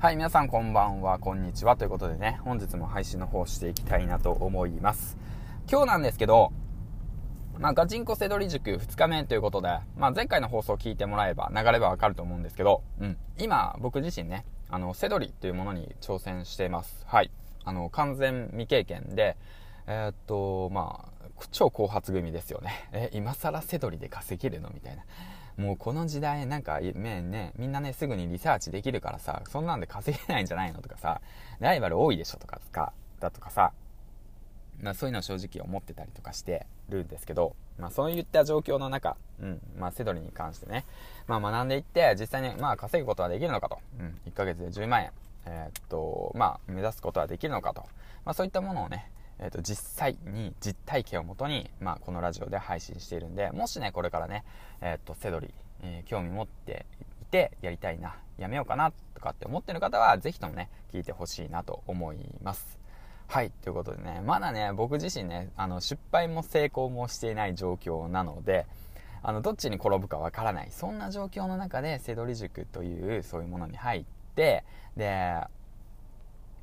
はい、皆さんこんばんは、こんにちは。ということでね、本日も配信の方していきたいなと思います。今日なんですけど、まあ、ガチンコセドリ塾2日目ということで、まあ、前回の放送を聞いてもらえば、流ればわかると思うんですけど、うん。今、僕自身ね、あの、セドリというものに挑戦しています。はい。あの、完全未経験で、えー、っと、まあ、超後発組ですよね。え、今更セドリで稼げるの？みたいな。もうこの時代なんか、ね、ね、みんなね、すぐにリサーチできるからさ、そんなんで稼げないんじゃないのとかさ、ライバル多いでしょとか、だとかさ、まあそういうのを正直思ってたりとかしてるんですけど、まあそういった状況の中、うん、まあセドリに関してね、まあ学んでいって、実際にまあ稼ぐことはできるのかと、うん、1ヶ月で10万円、えー、っと、まあ目指すことはできるのかと、まあそういったものをね、えーと、実際に実体験をもとに、まあ、このラジオで配信しているんでもしねこれからね、えーと、セドリ、えー、興味持っていてやりたいなやめようかなとかって思ってる方は是非ともね聞いてほしいなと思います。はいということでねまだね僕自身ねあの失敗も成功もしていない状況なのであのどっちに転ぶかわからないそんな状況の中でセドリ塾というそういうものに入ってで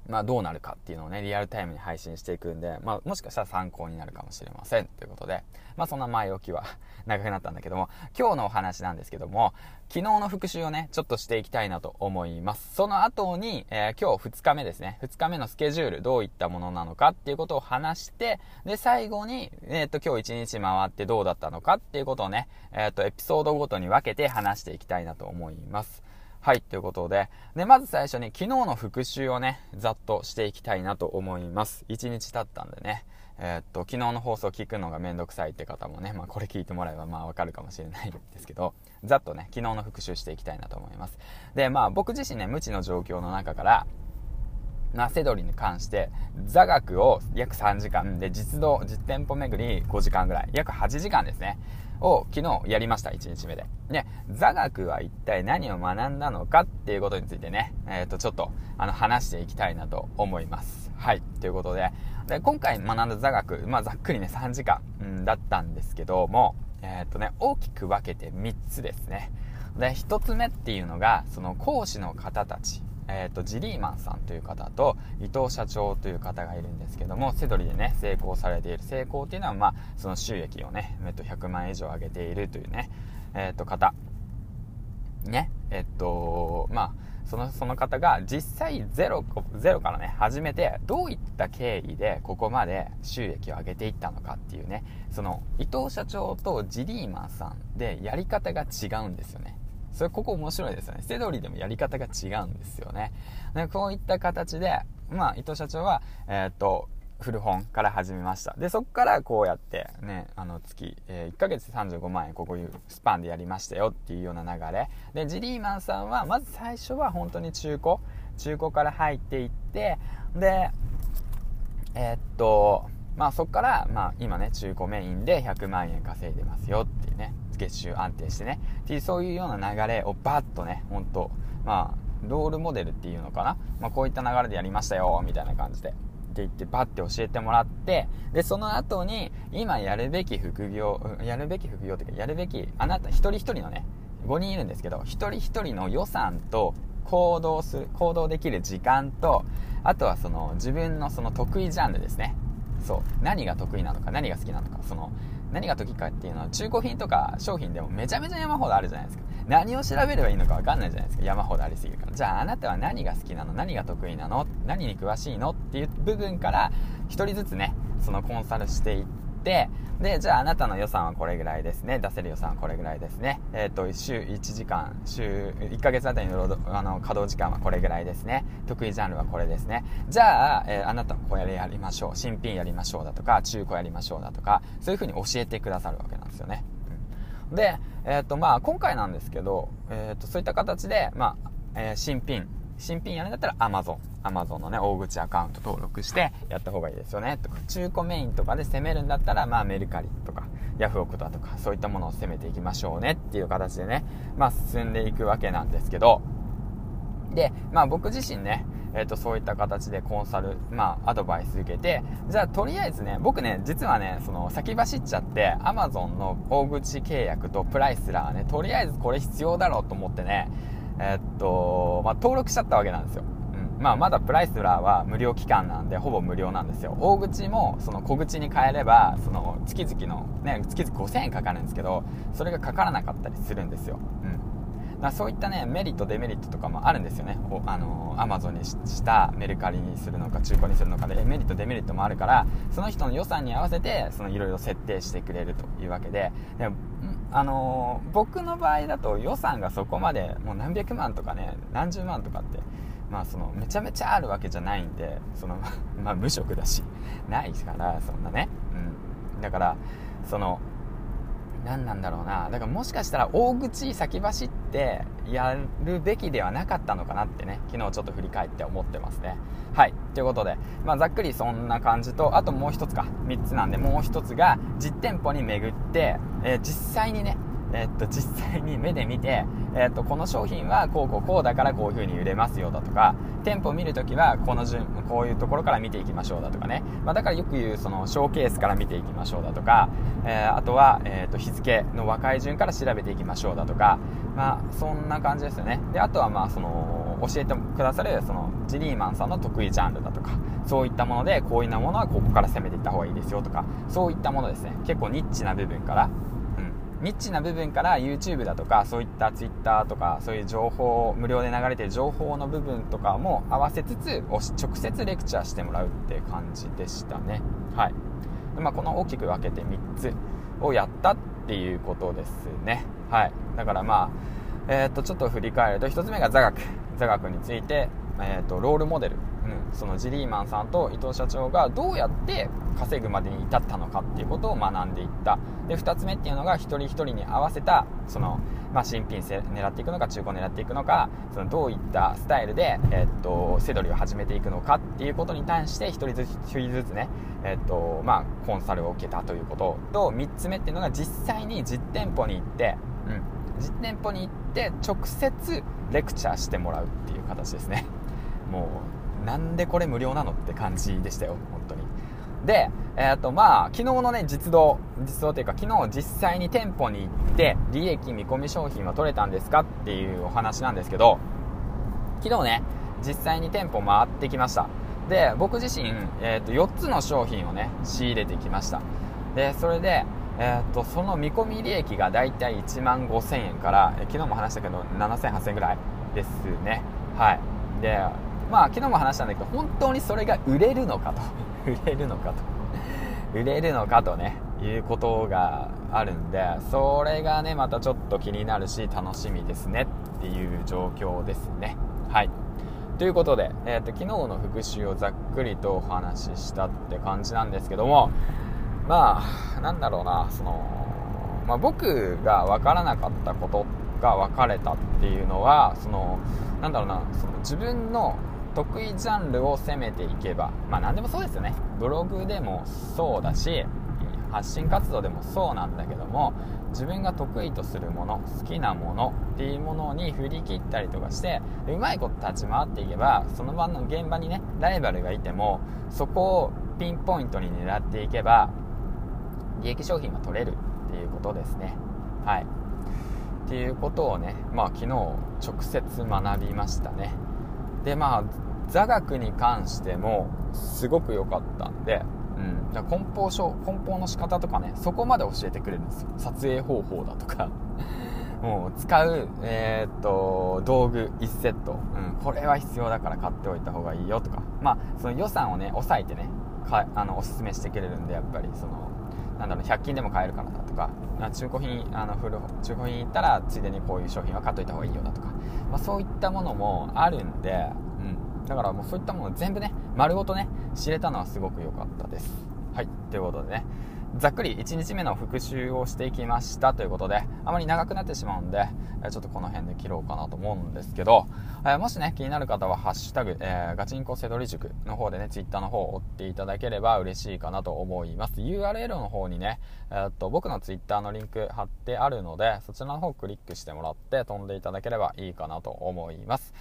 まあ、どうなるかっていうのをね、リアルタイムに配信していくんで、まあ、もしかしたら参考になるかもしれません。ということで、まあ、そんな前置きは 長くなったんだけども、今日のお話なんですけども、昨日の復習をね、ちょっとしていきたいなと思います。その後に、えー、今日2日目ですね、2日目のスケジュール、どういったものなのかっていうことを話して、で、最後に、えっ、ー、と、今日1日回ってどうだったのかっていうことをね、えっ、ー、と、エピソードごとに分けて話していきたいなと思います。はい、ということで、で、まず最初に昨日の復習をね、ざっとしていきたいなと思います。1日経ったんでね、えー、っと、昨日の放送聞くのがめんどくさいって方もね、まあこれ聞いてもらえばまあわかるかもしれないんですけど、ざっとね、昨日の復習していきたいなと思います。で、まあ僕自身ね、無知の状況の中から、なセドリに関して座学を約3時間で実動実店舗巡り5時間ぐらい約8時間ですねを昨日やりました、1日目で。で、座学は一体何を学んだのかっていうことについてね、えっ、ー、と、ちょっと、あの、話していきたいなと思います。はい。ということで、で今回学んだ座学、まあ、ざっくりね、3時間、うん、だったんですけども、えっ、ー、とね、大きく分けて3つですね。で、1つ目っていうのが、その講師の方たち、えーと、ジリーマンさんという方と伊藤社長という方がいるんですけどもセドリでね成功されている。成功っていうのは、まあ、その収益をね、えっと、100万円以上上げているというね、えっと、方。ねえっとまあそのその方が実際ゼロゼロからね始めてどういった経緯でここまで収益を上げていったのかっていうねその伊藤社長とジリーマンさんでやり方が違うんですよね。それここ面白いですよね。セドリでもやり方が違うんですよね。でこういった形で、まあ、伊藤社長は、えー、っと、古本から始めました。で、そこからこうやってね、あの月、えー、1ヶ月で35万円こういうスパンでやりましたよっていうような流れ。で、ジリーマンさんは、まず最初は本当に中古、中古から入っていって、で、えー、っと、まあそこから、まあ今ね、中古メインで100万円稼いでますよっていうね。月収安定してね。っていうそういうような流れをバッとね本当まあロールモデルっていうのかな、まあ、こういった流れでやりましたよみたいな感じで。って言ってバッて教えてもらってでその後に今やるべき副業やるべき副業っていうかやるべきあなた一人一人のね5人いるんですけど一人一人の予算と行動する行動できる時間とあとはその自分のその得意ジャンルですね。そう。何が得意なのか何が好きなのかその何が時かっていうのは中古品とか商品でもめちゃめちゃ山ほどあるじゃないですか。何を調べればいいのか分かんないじゃないですか。山ほどありすぎるから。じゃああなたは何が好きなの？何が得意なの？何に詳しいの？っていう部分から1人ずつねそのコンサルしていってて、で、じゃああなたの予算はこれぐらいですね。出せる予算はこれぐらいですね。えっ、ー、と、週1時間、週1ヶ月あたりの労働あの稼働時間はこれぐらいですね。得意ジャンルはこれですね。じゃあ、えー、あなたこれやりましょう。新品やりましょうだとか、中古やりましょうだとか、そういうふうに教えてくださるわけなんですよね。うん、で、えっ、ー、と、まあ、今回なんですけど、えっ、と、そういった形で、まあ、え新品、新品やるんだったら Amazon。Amazon のね、大口アカウント登録してやった方がいいですよね。とか、中古メインとかで攻めるんだったら、まあメルカリとか、ヤフオクだとか、そういったものを攻めていきましょうねっていう形でね、まあ進んでいくわけなんですけど、で、まあ僕自身ね、えー、とそういった形でコンサル、まあ、アドバイス受けてじゃあとりあえずね僕ね実はねその先走っちゃって Amazon の大口契約とプライスラーねとりあえずこれ必要だろうと思ってねえっと、まあ、登録しちゃったわけなんですよ。うん。まあ、まだプライスラーは無料期間なんで、ほぼ無料なんですよ。大口も、その小口に変えれば、その、月々の、ね、月々5000円かかるんですけど、それがかからなかったりするんですよ。うん。だそういったねメリットデメリットとかもあるんですよねあのアマゾンにしたメルカリにするのか中古にするのかでメリットデメリットもあるからその人の予算に合わせてそのいろいろ設定してくれるというわけでであの僕の場合だと予算がそこまでもう何百万とかね何十万とかってまあそのめちゃめちゃあるわけじゃないんでその まあ無職だしないからそんなね。うん。だからその何なんだろうな。だからもしかしたら大口先走ってやるべきではなかったのかなってね。昨日ちょっと振り返って思ってますね。はい。ということで、まあ、ざっくりそんな感じとあともう一つか。3つなんでもう一つが実店舗に巡って、えー、実際にねえっと、実際に目で見て、えっと、この商品はこうこうこうだからこういう風に売れますよだとか、店舗見るときはこの順、こういうところから見ていきましょうだとかね。まあ、だからよく言うそのショーケースから見ていきましょうだとか、えー、あとは、えっと、日付の若い順から調べていきましょうだとか、まあ、そんな感じですよね。で、あとはまあ、その、教えてくださる、その、ジリーマンさんの得意ジャンルだとか、そういったもので、こういうなものはここから攻めていった方がいいですよとか、そういったものですね。結構ニッチな部分から、ニッチな部分から YouTube だとかそういった Twitter とかそういう情報無料で流れてる情報の部分とかも合わせつつ直接レクチャーしてもらうって感じでしたね。はい。で、まあ、この大きく分けて3つをやったっていうことですね。はい。だからまあえー、っとちょっと振り返ると1つ目が座学。座学について、えー、っとロールモデル。そのジリーマンさんと伊藤社長がどうやって稼ぐまでに至ったのかっていうことを学んでいった。で2つ目っていうのが一人一人に合わせたその、まあ、新品狙っていくのか中古狙っていくのかそのどういったスタイルで、え、っとセドリを始めていくのかっていうことに対して1人ずつ1人ずつね、え、っとまあ、コンサルを受けたということ。と3つ目っていうのが実際に実店舗に行って、うん、実店舗に行って直接レクチャーしてもらうっていう形ですね。もうなんでこれ無料なのって感じでしたよ、本当に。で、えっ、と、まあ、昨日のね、実動、実動というか、昨日実際に店舗に行って、利益見込み商品は取れたんですかっていうお話なんですけど、昨日ね、実際に店舗回ってきました。で、僕自身、えっ、と、4つの商品をね、仕入れてきました。で、それで、えーと、その見込み利益がだいたい1万5000円から、え昨日も話したけど7000、8000円ぐらいですね。はい。で、まあ昨日も話したんだけど本当にそれが売れるのかと。売れるのかと。売れるのかとねいうことがあるんでそれがねまたちょっと気になるし楽しみですねっていう状況ですね。はい。ということで、えーと、昨日の復習をざっくりとお話ししたって感じなんですけどもまあなんだろうなその、まあ、僕が分からなかったことが分かれたっていうのはそのなんだろうなその自分の得意ジャンルを攻めていけばまあ何でもそうですよね。ブログでもそうだし発信活動でもそうなんだけども自分が得意とするもの好きなものっていうものに振り切ったりとかしてうまいこと立ち回っていけばその場の現場にねライバルがいてもそこをピンポイントに狙っていけば利益商品が取れるっていうことですね。はい。っていうことをねまあ昨日直接学びましたね。でまあ座学に関してもすごく良かったんで、うん、だ梱包書梱包の仕方とかねそこまで教えてくれるんですよ。撮影方法だとか。もう使う、えー、っと道具1セット、うん、これは必要だから買っておいた方がいいよとか。まあその予算をね抑えてねかあのおすすめしてくれるんでやっぱりそのなんだろう100均でも買えるからだとか。中古品あの古中古品行ったらついでにこういう商品は買っといた方がいいよだとか、まあ、そういったものもあるんで、だからもうそういったもの全部ね丸ごとね知れたのはすごく良かったですはいということでねざっくり1日目の復習をしていきましたということで、あまり長くなってしまうんで、ちょっとこの辺で切ろうかなと思うんですけど、えもしね、気になる方は、ハッシュタグ、えー、ガチンコセドリ塾の方でね、ツイッターの方を追っていただければ嬉しいかなと思います。URL の方にね、えー、っと、僕のツイッターのリンク貼ってあるので、そちらの方をクリックしてもらって飛んでいただければいいかなと思います。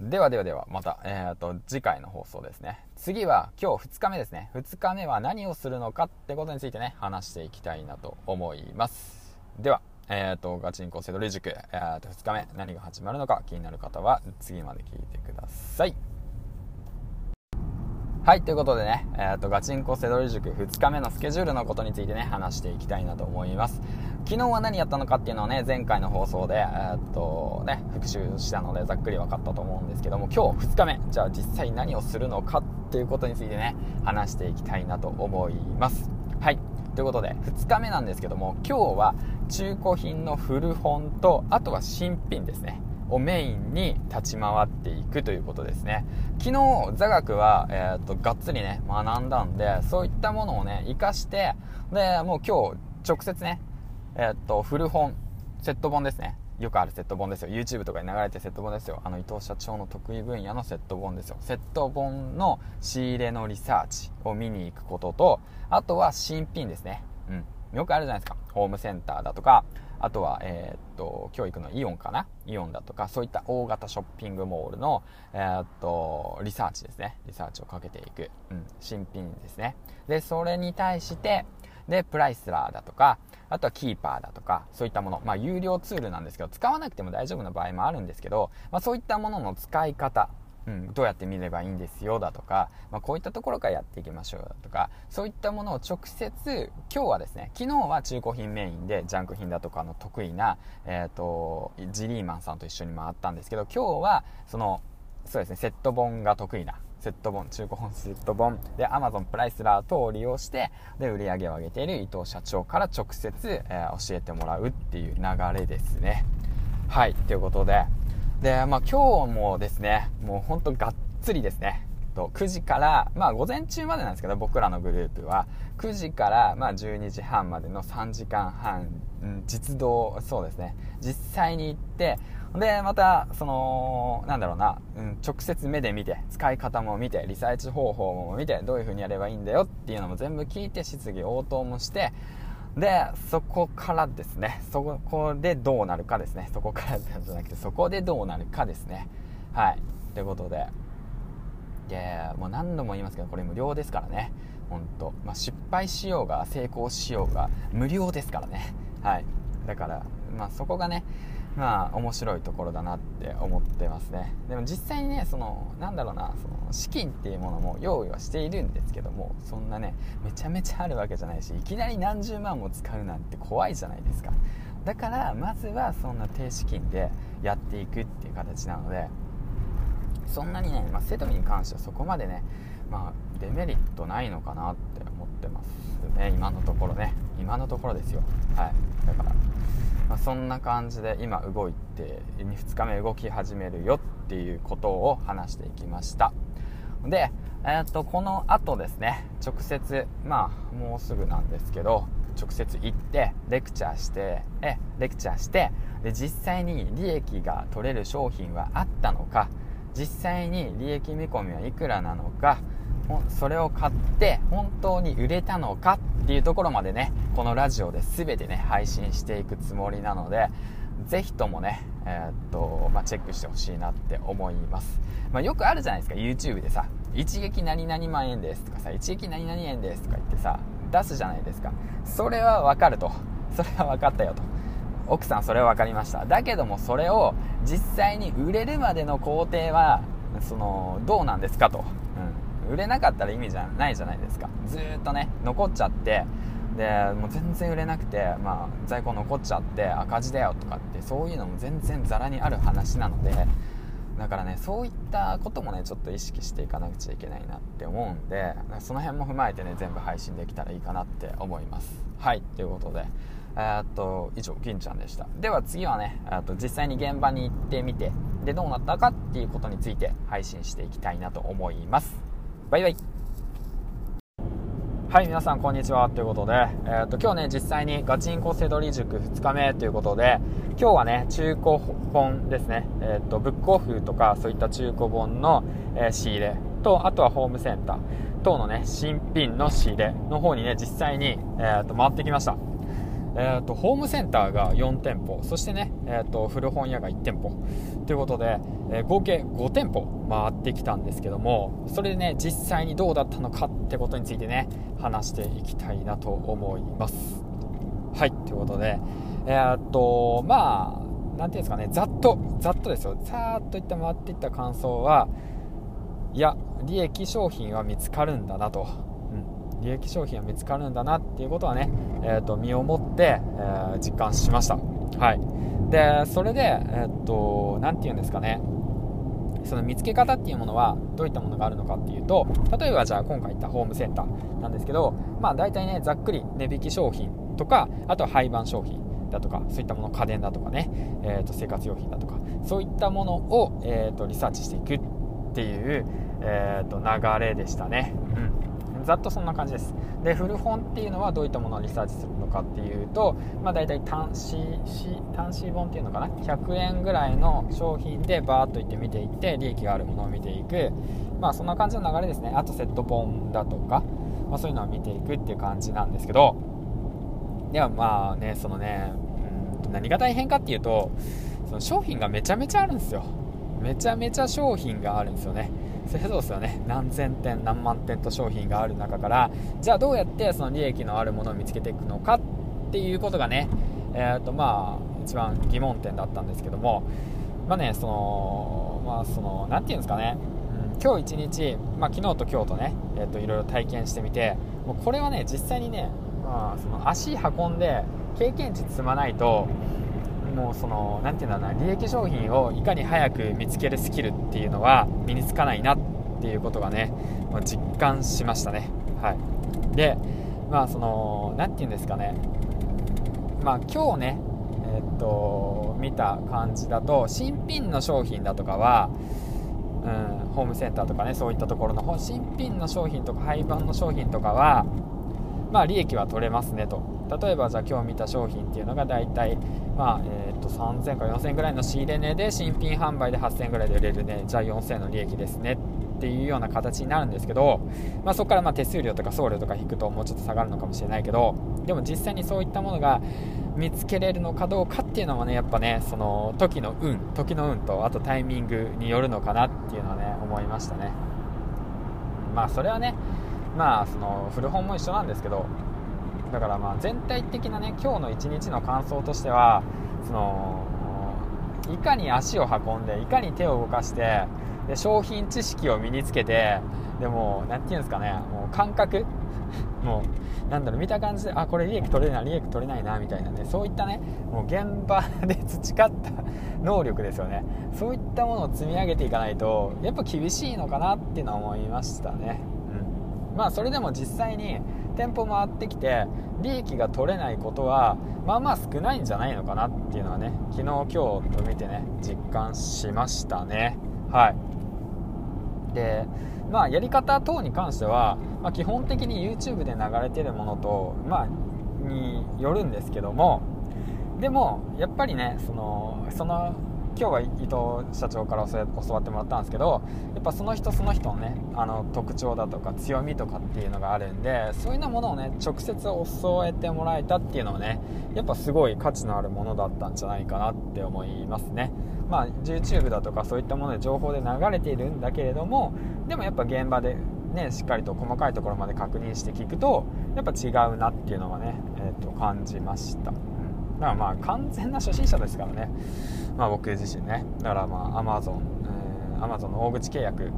ではではでは、また、え、ー、と、次回の放送ですね。次は今日2日目ですね。2日目は何をするのかってことについてね、話していきたいなと思います。では、えっ、ー、と、ガチンコセドリ塾、えー、と2日目、何が始まるのか気になる方は次まで聞いてください。はい、ということでね、えっ、ー、と、ガチンコセドリ塾2日目のスケジュールのことについてね、話していきたいなと思います。昨日は何やったのかっていうのをね、前回の放送で、えー、っと、ね、復習したのでざっくり分かったと思うんですけども、今日2日目、じゃあ実際何をするのかっていうことについてね、話していきたいなと思います。はい。ということで、2日目なんですけども、今日は中古品の古本と、あとは新品ですね。をメインに立ち回っていくということですね昨日座学は、えー、っとがっつりね学んだんでそういったものをね活かしてでもう今日直接ねえー、っと古本セット本ですね。よくあるセット本ですよ。YouTube とかに流れてセット本ですよ。あの伊藤社長の得意分野のセット本ですよ。セット本の仕入れのリサーチを見に行くこととあとは新品ですね。うん。よくあるじゃないですか。ホームセンターだとかあとは、えー、っと、教育のイオンかな？イオンだとか、そういった大型ショッピングモールの、えー、っと、リサーチですね。リサーチをかけていく。うん、新品ですね。で、それに対して、で、プライスターだとか、あとは Keepa だとか、そういったもの、まあ、有料ツールなんですけど、使わなくても大丈夫な場合もあるんですけど、まあ、そういったものの使い方、うん、どうやって見ればいいんですよだとか、まあ、こういったところからやっていきましょうだとかそういったものを直接今日はですね昨日は中古品メインでジャンク品だとかの得意な、えーと、ジリーマンさんと一緒に回ったんですけど今日はそのそうですねセット本が得意なセット本中古本セット本で Amazon プライスラー等を利用してで売り上げを上げている伊藤社長から直接、えー、教えてもらうっていう流れですね。はいということで。で、まあ、今日もですね、もうほんとがっつりですね、と9時から、まあ、午前中までなんですけど、僕らのグループは、9時から、まあ、12時半までの3時間半、ん、実動、そうですね、実際に行って、で、また、その、なんだろうな、うん、直接目で見て、使い方も見て、リサーチ方法も見て、どういう風にやればいいんだよっていうのも全部聞いて、質疑応答もして、で、そこからですね、そこでどうなるかですね。そこからじゃなくて、そこでどうなるかですね。はい。ということで、いやもう何度も言いますけど、これ無料ですからね。本当まあ、失敗しようが、成功しようが、無料ですからね。はい。だから、まあそこがね、まあ面白いところだなって思ってますねでも実際にねそのなんだろうなその資金っていうものも用意はしているんですけどもそんなねめちゃめちゃあるわけじゃないしいきなり何十万も使うなんて怖いじゃないですかだからまずはそんな低資金でやっていくっていう形なのでそんなにね、まあ、セドリに関してはそこまでね、まあ、デメリットないのかなって思ってますね。今のところね。今のところですよ。はい。だからまあ、そんな感じで今動いて2日目動き始めるよっていうことを話していきました。で、えー、っとこの後ですね。直接まあもうすぐなんですけど直接行ってレクチャーしてえレクチャーしてで実際に利益が取れる商品はあったのか実際に利益見込みはいくらなのかそれを買って本当に売れたのかっていうところまでねこのラジオで全てね配信していくつもりなのでぜひともね、えー、っとまあ、チェックしてほしいなって思います、まあ、よくあるじゃないですか YouTube でさ一撃何々万円ですとかさ一撃何々円ですとか言ってさ出すじゃないですか。それは分かると。それは分かったよと。奥さんそれは分かりました。だけどもそれを実際に売れるまでの工程はそのどうなんですかと。うん。売れなかったら意味じゃないじゃないですか。ずっとね残っちゃってでもう全然売れなくて、まあ、在庫残っちゃって赤字だよとかってそういうのも全然ざらにある話なのでだからねそういったこともねちょっと意識していかなくちゃいけないなって思うんでその辺も踏まえてね全部配信できたらいいかなって思います。はい。ということでえ、っと以上銀ちゃんでした。では次はねっと実際に現場に行ってみてでどうなったかっていうことについて配信していきたいなと思います。バイバイ。はい、皆さん、こんにちは。ということで、えっ、と、今日ね、実際にガチンコセドリ塾2日目。ということで、今日はね、中古本ですね、えっ、と、ブックオフとか、そういった中古本の、え、仕入れ。と、あとはホームセンター。等のね、新品の仕入れの方にね、実際に、えっ、と、回ってきました。えーと、ホームセンターが4店舗そしてね、えーと、古本屋が1店舗。ということで、えー、合計5店舗回ってきたんですけどもそれでね実際にどうだったのかってことについてね話していきたいなと思います。はいということでえー、っとまあ何ていうんですかねざっとざっとですよ。さーっといった回っていった感想はいや利益商品は見つかるんだなと、利益商品は見つかるんだなっていうことはね、えー、と身をもって、えー、実感しました。はい。でそれでえー、っと何て言うんですかね。その見つけ方っていうものはどういったものがあるのかっていうと例えばじゃあ今回言ったホームセンターなんですけどまあ大体ねざっくり値引き商品とかあとは廃盤商品だとかそういったもの家電だとかね、えー、と生活用品だとかそういったものを、えー、とリサーチしていくっていう、えー、と流れでしたね、うん、ざっとそんな感じです。で古本っていうのはどういったものをリサーチするのかっていうと、まあ、大体単紙単紙本っていうのかな？100円ぐらいの商品でバーッといって見ていって利益があるものを見ていく。まあそんな感じの流れですね。あとセット本だとか、まあ、そういうのを見ていくっていう感じなんですけど。ではまあねそのねうん何が大変かっていうとその商品がめちゃめちゃあるんですよ。めちゃめちゃ商品があるんですよね。そうですよね。何千点何万点と商品がある中からじゃあどうやってその利益のあるものを見つけていくのかっていうことがねえーとまあ一番疑問点だったんですけどもまあねそのまあその何て言うんですかね、うん、今日一日、まあ、昨日と今日とね、えー、といろいろ体験してみてもうこれはね実際にね、まあ、その足運んで経験値積まないともうその何て言うんだろうな利益商品をいかに早く見つけるスキルっていうのは身につかないなっていうことがね、まあ、実感しましたね。はい。でまあその何て言うんですかね。まあ今日ねえ、っと見た感じだと新品の商品だとかはうん、ホームセンターとかねそういったところの新品の商品とか廃盤の商品とかはまあ利益は取れますねと。例えばじゃあ今日見た商品っていうのが大体、まあえー、と3000から4000ぐらいの仕入れ値で新品販売で8000ぐらいで売れるねじゃあ4000の利益ですねっていうような形になるんですけど、まあ、そこからま手数料とか送料とか引くともうちょっと下がるのかもしれないけどでも実際にそういったものが見つけれるのかどうかっていうのはねやっぱねその時の運時の運とあとタイミングによるのかなっていうのはね思いましたね。まあそれはねまあその古本も一緒なんですけどだからまあ全体的なね今日の一日の感想としてはそのいかに足を運んでいかに手を動かしてで商品知識を身につけてでも何て言うんですかねもう感覚もうなんだろう見た感じであこれ利益取れない利益取れないなみたいなねそういったねもう現場で培った 能力ですよね。そういったものを積み上げていかないとやっぱ厳しいのかなっていうのは思いましたね、まあそれでも実際に店舗回ってきて利益が取れないことはまあまあ少ないんじゃないのかなっていうのはね昨日今日と見てね実感しましたね。はい。でまあやり方等に関しては、まあ、基本的に YouTube で流れてるものとまあによるんですけどもでもやっぱりねそのその今日は伊藤社長から教わってもらったんですけどやっぱその人その人のねあの特徴だとか強みとかっていうのがあるんでそういうようなものをね直接教えてもらえたっていうのはねやっぱすごい価値のあるものだったんじゃないかなって思いますね。まあ YouTube だとかそういったもので情報で流れているんだけれどもでもやっぱ現場でね、しっかりと細かいところまで確認して聞くとやっぱ違うなっていうのはね、えー、と感じました、だからまあ完全な初心者ですからね。まあ、僕自身ね。だからまあ Amazon、えー、Amazon の大口契約、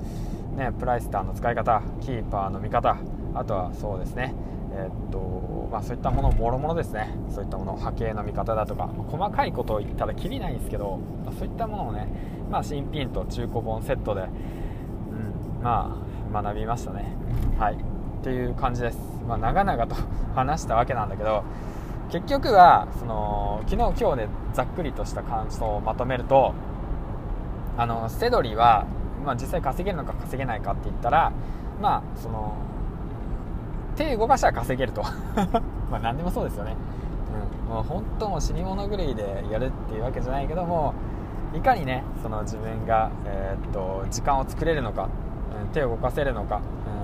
ね、プライスターの使い方。キーパーの見方。あとはそうですね。えー、っとまあ、そういったものもろもろですね。そういったもの。波形の見方だとか、まあ、細かいことを言ったらきりないんですけど、まあ、そういったものをね、まあ、新品と中古本セットで、うん、まあ学びましたね。はい。っていう感じです、ま、長々と話したわけなんだけど。結局はその昨日今日でざっくりとした感想をまとめるとあのセドリは、まあ、実際稼げるのか稼げないかって言ったらまあその手動かしたら稼げると。まあ何でもそうですよね、うん、もう本当も死に物狂いでやるっていうわけじゃないけどもいかにねその自分が、えー、っと時間を作れるのか、うん、手を動かせるのか、うん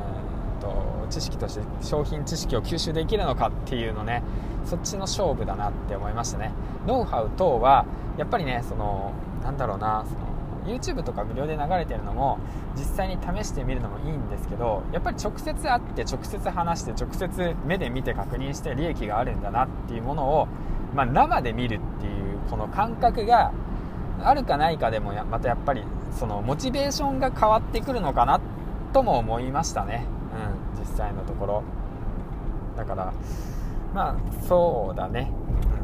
と知識として商品知識を吸収できるのかっていうのねそっちの勝負だなって思いましたね。ノウハウ等はやっぱりねそのなんだろうなその YouTube とか無料で流れてるのも実際に試してみるのもいいんですけどやっぱり直接会って直接話して直接目で見て確認して利益があるんだなっていうものを、まあ、生で見るっていうこの感覚があるかないかでもまたやっぱりそのモチベーションが変わってくるのかなとも思いましたね、うん、実際のところ。だからまあそうだね、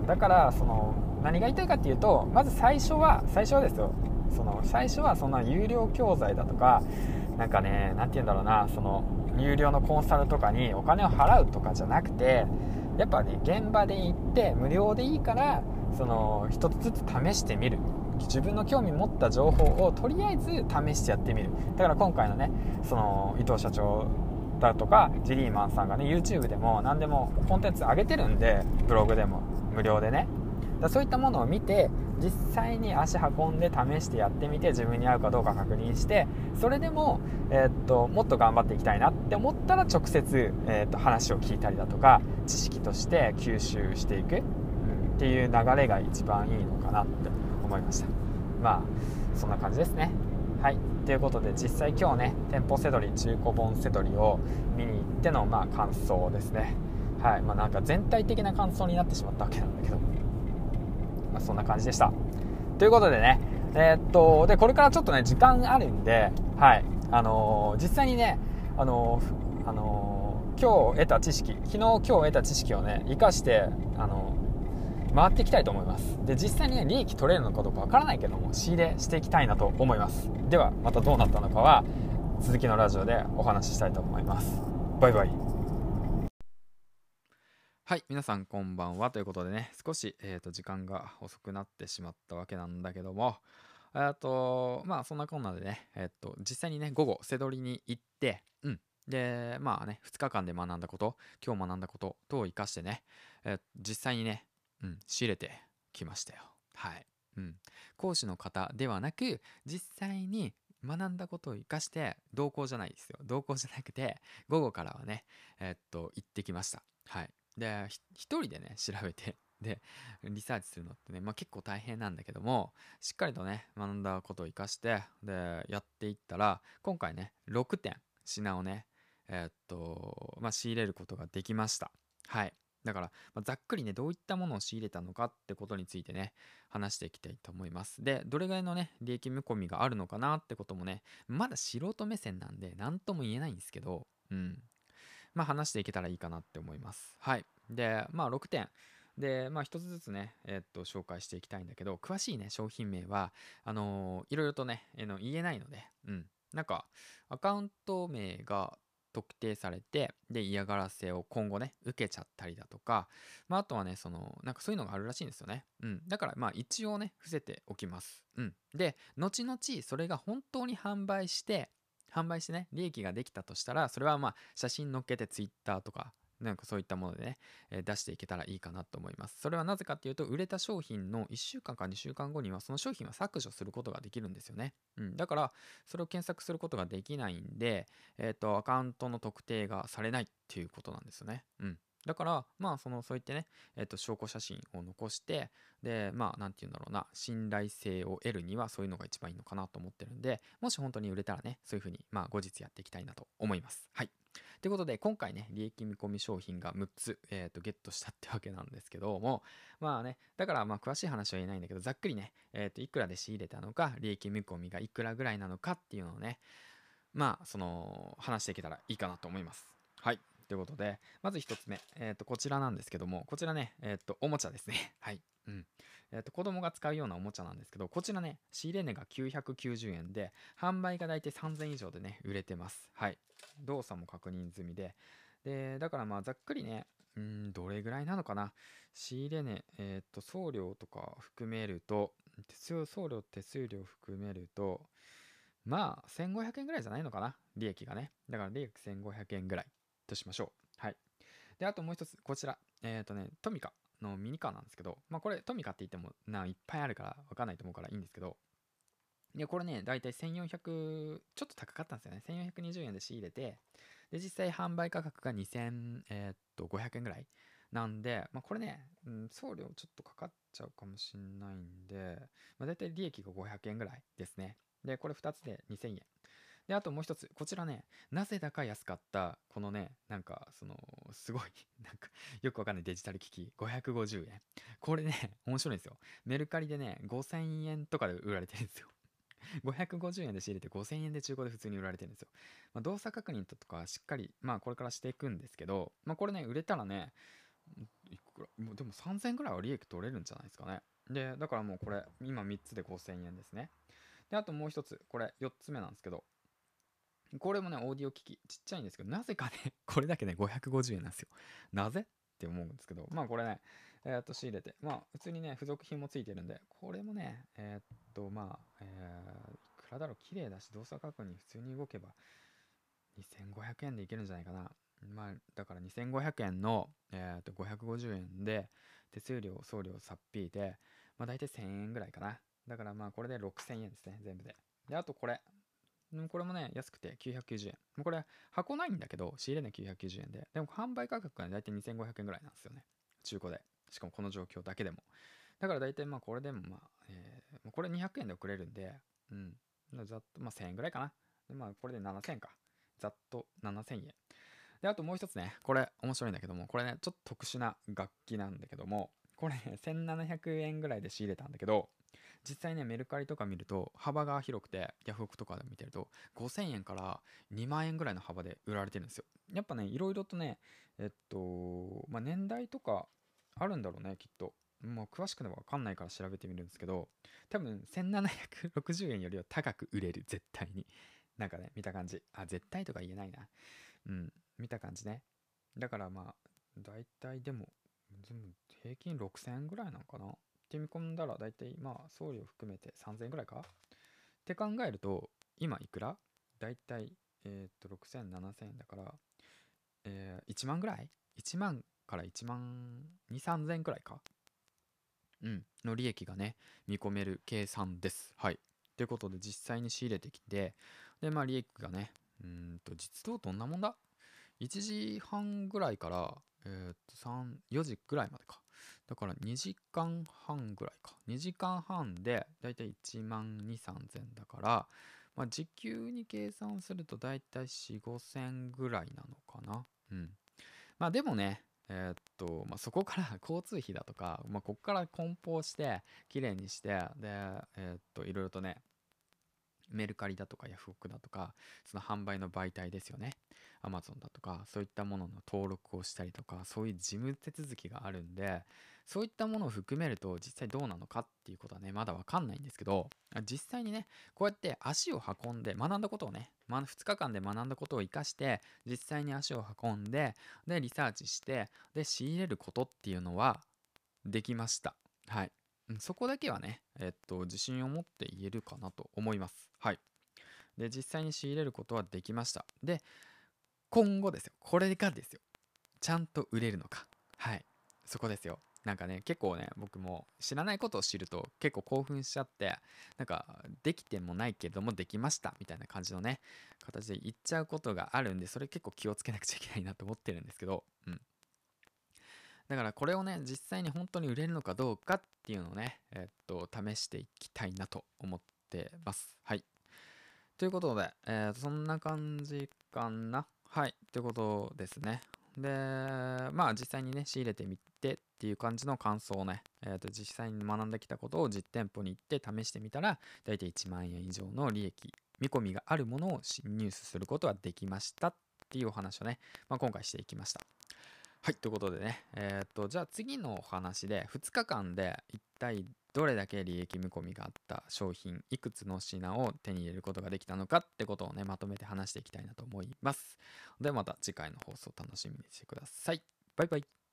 だからその何が言いたいかっていうとまず最初は最初はですよ。その最初はそんな有料教材だとかなんかね何て言うんだろうなその有料のコンサルとかにお金を払うとかじゃなくてやっぱね現場で行って無料でいいからその1つずつ試してみる。自分の興味持った情報をとりあえず試してやってみる。だから今回のねその伊藤社長だとかジリーマンさんがね YouTube でも何でもコンテンツ上げてるんでブログでも無料でね。だそういったものを見て実際に足運んで試してやってみて自分に合うかどうか確認してそれでも、えー、っともっと頑張っていきたいなって思ったら直接、えー、っと話を聞いたりだとか知識として吸収していく、っていう流れが一番いいのかなって思いました。まあそんな感じですね。はい。ということで実際今日ね店舗セドリ中古本セドリを見に行ってのまあ感想ですね。はい。まあなんか全体的な感想になってしまったわけなんだけど。まあ、そんな感じでした。ということでねえー、っとでこれからちょっとね時間あるんではい。あのー、実際にねあのー、あの今日得た知識昨日今日得た知識をね生かしてあの回っていきたいと思います。で実際にね利益取れるのかどうかわからないけども仕入れしていきたいなと思います。ではまたどうなったのかは続きのラジオでお話ししたいと思います。バイバイ。はい、皆さんこんばんは。ということでね、少し、えーと、時間が遅くなってしまったわけなんだけども、えと、まあそんなこんなでね、えっ、ー、と、実際にね、午後、背取りに行って、うん。で、まあね、2日間で学んだこと、今日学んだこと等を生かしてね、えー、実際にね、うん、仕入れてきましたよ。はい。うん。講師の方ではなく、実際に学んだことを生かして同行じゃないですよ同行じゃなくて午後からはねえー、っと行ってきましたはいで一人でね調べてでリサーチするのってね、まあ、結構大変なんだけどもしっかりとね学んだことを生かしてでやっていったら今回ね6点品をねえー、っとまあ仕入れることができましたはいだから、まあ、ざっくりねどういったものを仕入れたのかってことについてね話していきたいと思いますでどれぐらいのね利益見込みがあるのかなってこともねまだ素人目線なんで何とも言えないんですけどうんまあ、話していけたらいいかなって思います。はい。で、まあ、6点。で、まあ、一つずつね、えー、っと、紹介していきたいんだけど、詳しいね、商品名は、あのー、いろいろとね、えの言えないので、うん。なんか、アカウント名が特定されて、で、嫌がらせを今後ね、受けちゃったりだとか、まあ、あとはね、その、なんかそういうのがあるらしいんですよね。うん。だから、まあ、一応ね、伏せておきます。うん。で、後々、それが本当に販売して、販売してね、利益ができたとしたら、それはまあ、写真載っけて Twitter とか、なんかそういったものでね、えー、出していけたらいいかなと思います。それはなぜかっていうと、売れた商品の1週間か2週間後には、その商品は削除することができるんですよね。うん。だから、それを検索することができないんで、えっ、ー、と、アカウントの特定がされないっていうことなんですよね。うん。だから、まあ、その、そういってね、えっ、ー、と、証拠写真を残して、で、まあ、なんて言うんだろうな、信頼性を得るにはそういうのが一番いいのかなと思ってるんで、もし本当に売れたらね、そういうふうに、まあ、後日やっていきたいなと思います。はい。ということで、今回ね、利益見込み商品が6つ、えっ、ー、と、ゲットしたってわけなんですけども、まあね、だから、まあ、詳しい話は言えないんだけど、ざっくりね、えっ、ー、と、いくらで仕入れたのか、利益見込みがいくらぐらいなのかっていうのをね、まあ、その、話していけたらいいかなと思います。はい。ということで、まず1つ目、えっ、ー、と、こちらなんですけども、こちらね、えっ、と、おもちゃですね。はい。うん。えっ、ー、と、子供が使うようなおもちゃなんですけど、こちらね、仕入れ値が990円で、販売が大体3000以上でね、売れてます。はい。動作も確認済みで、で、だからまあ、ざっくりね、うん、どれぐらいなのかな。仕入れ値、えっ、と、送料とか含めると、手送料、手数料含めると、まあ、1500円ぐらいじゃないのかな。利益がね。だから利益1500円ぐらい。としましょう。はい。で、あともう一つ、こちら。えっ、とね、トミカのミニカーなんですけど、まあこれトミカって言ってもな、いっぱいあるからわかんないと思うからいいんですけど、で、これね、だいたい1400、ちょっと高かったんですよね。1420円で仕入れて、で、実際販売価格が2500、えー、っと、500円ぐらい。なんで、まあ、これね、うん、送料ちょっとかかっちゃうかもしんないんで、まあ、だいたい利益が500円ぐらいですね。で、これ2つで2000円。で、あともう一つ、こちらね、なぜだか安かった、このね、なんか、その、すごい、なんか、よくわかんないデジタル機器、550円。これね、面白いんですよ。メルカリでね、5000円とかで売られてるんですよ。550円で仕入れて5000円で中古で普通に売られてるんですよ。まあ、動作確認とかしっかり、まあこれからしていくんですけど、まあこれね、売れたらね、いくらもうでも3000円ぐらいは利益取れるんじゃないですかね。で、だからもうこれ、今3つで5000円ですね。で、あともう一つ、これ4つ目なんですけど、これもね、オーディオ機器、ちっちゃいんですけど、なぜかね、これだけね、550円なんですよ。なぜ？って思うんですけど、まあこれね、えー、っと仕入れて、まあ普通にね、付属品もついてるんで、これもね、えー、っと、まあ、えー、いくらだろう、綺麗だし、動作確認普通に動けば、2500円でいけるんじゃないかな。まあ、だから2500円の、えー、と550円で手数料送料さっぴいで、まあ、大体1000円ぐらいかな。だからまあこれで6000円ですね全部で。であとこれ。これもね安くて990円。もうこれ箱ないんだけど仕入れ値990円で。でも販売価格が大体2500円ぐらいなんですよね。中古で。しかもこの状況だけでも。だから大体まあこれでもまあ、えー、これ200円で送れるんでうん。ざっとまあ1000円ぐらいかな。でまあこれで7000円か。ざっと7000円。で、あともう一つね、これ面白いんだけども、これね、ちょっと特殊な楽器なんだけども、これ、ね、1700円ぐらいで仕入れたんだけど、実際ね、メルカリとか見ると、幅が広くて、ヤフオクとかで見てると、5000円から2万円ぐらいの幅で売られてるんですよ。やっぱね、いろいろとね、えっと、まあ、年代とかあるんだろうね、きっと。もう詳しくは分かんないから調べてみるんですけど、多分1760円よりは高く売れる、絶対に。なんかね、見た感じ。あ、絶対とか言えないな。うん、見た感じね。だからまあ、大体でも、全部平均6000円ぐらいなのかなって見込んだら大体まあ送料含めて3000円ぐらいかって考えると、今いくら？大体、えー、っと6000、7000円だから、えー、1万ぐらい ?1 万から1万2、3000円くらいか？うん、の利益がね、見込める計算です。はい。ということで実際に仕入れてきて、で、まあ利益がね、うんと、実動どんなもんだ ?1 時半ぐらいから、え、っと、3、4時ぐらいまでか。だから2時間半ぐらいか。2時間半でだいたい1万2、3000だから、まあ、時給に計算するとだいたい4、5000ぐらいなのかな。うん。まあでもね、えー、っと、まあ、そこから 交通費だとか、まあ、ここから梱包して、きれいにして、で、えー、っと、いろいろとね、メルカリだとかヤフオクだとか、その販売の媒体ですよね。アマゾンだとか、そういったものの登録をしたりとか、そういう事務手続きがあるんで、そういったものを含めると実際どうなのかっていうことはね、まだわかんないんですけど、実際にね、こうやって足を運んで、学んだことをね、2日間で学んだことを活かして、実際に足を運んで、で、リサーチして、で、仕入れることっていうのはできました。はい。そこだけはね、えっと、自信を持って言えるかなと思います。はい。で、実際に仕入れることはできました。で、今後ですよ。これがですよ。ちゃんと売れるのか。はい。そこですよ。なんかね、結構ね、僕も知らないことを知ると結構興奮しちゃって、なんか、できてもないけどもできましたみたいな感じのね、形で言っちゃうことがあるんで、それ結構気をつけなくちゃいけないなと思ってるんですけど、うん。だからこれをね、実際に本当に売れるのかどうかっていうのをね、えっと、試していきたいなと思ってます。はい。ということで、えー、そんな感じかな。はい。ということですね。で、まあ実際にね、仕入れてみてていう感じの感想をね、えー、と実際に学んできたことを実店舗に行って試してみたら、大体1万円以上の利益、見込みがあるものを入手することができましたっていうお話をね、まあ、今回していきました。はい、ということでね、えー、っと、じゃあ次のお話で、2日間で一体どれだけ利益見込みがあった商品、いくつの品を手に入れることができたのかってことをね、まとめて話していきたいなと思います。ではまた次回の放送楽しみにしてください。バイバイ。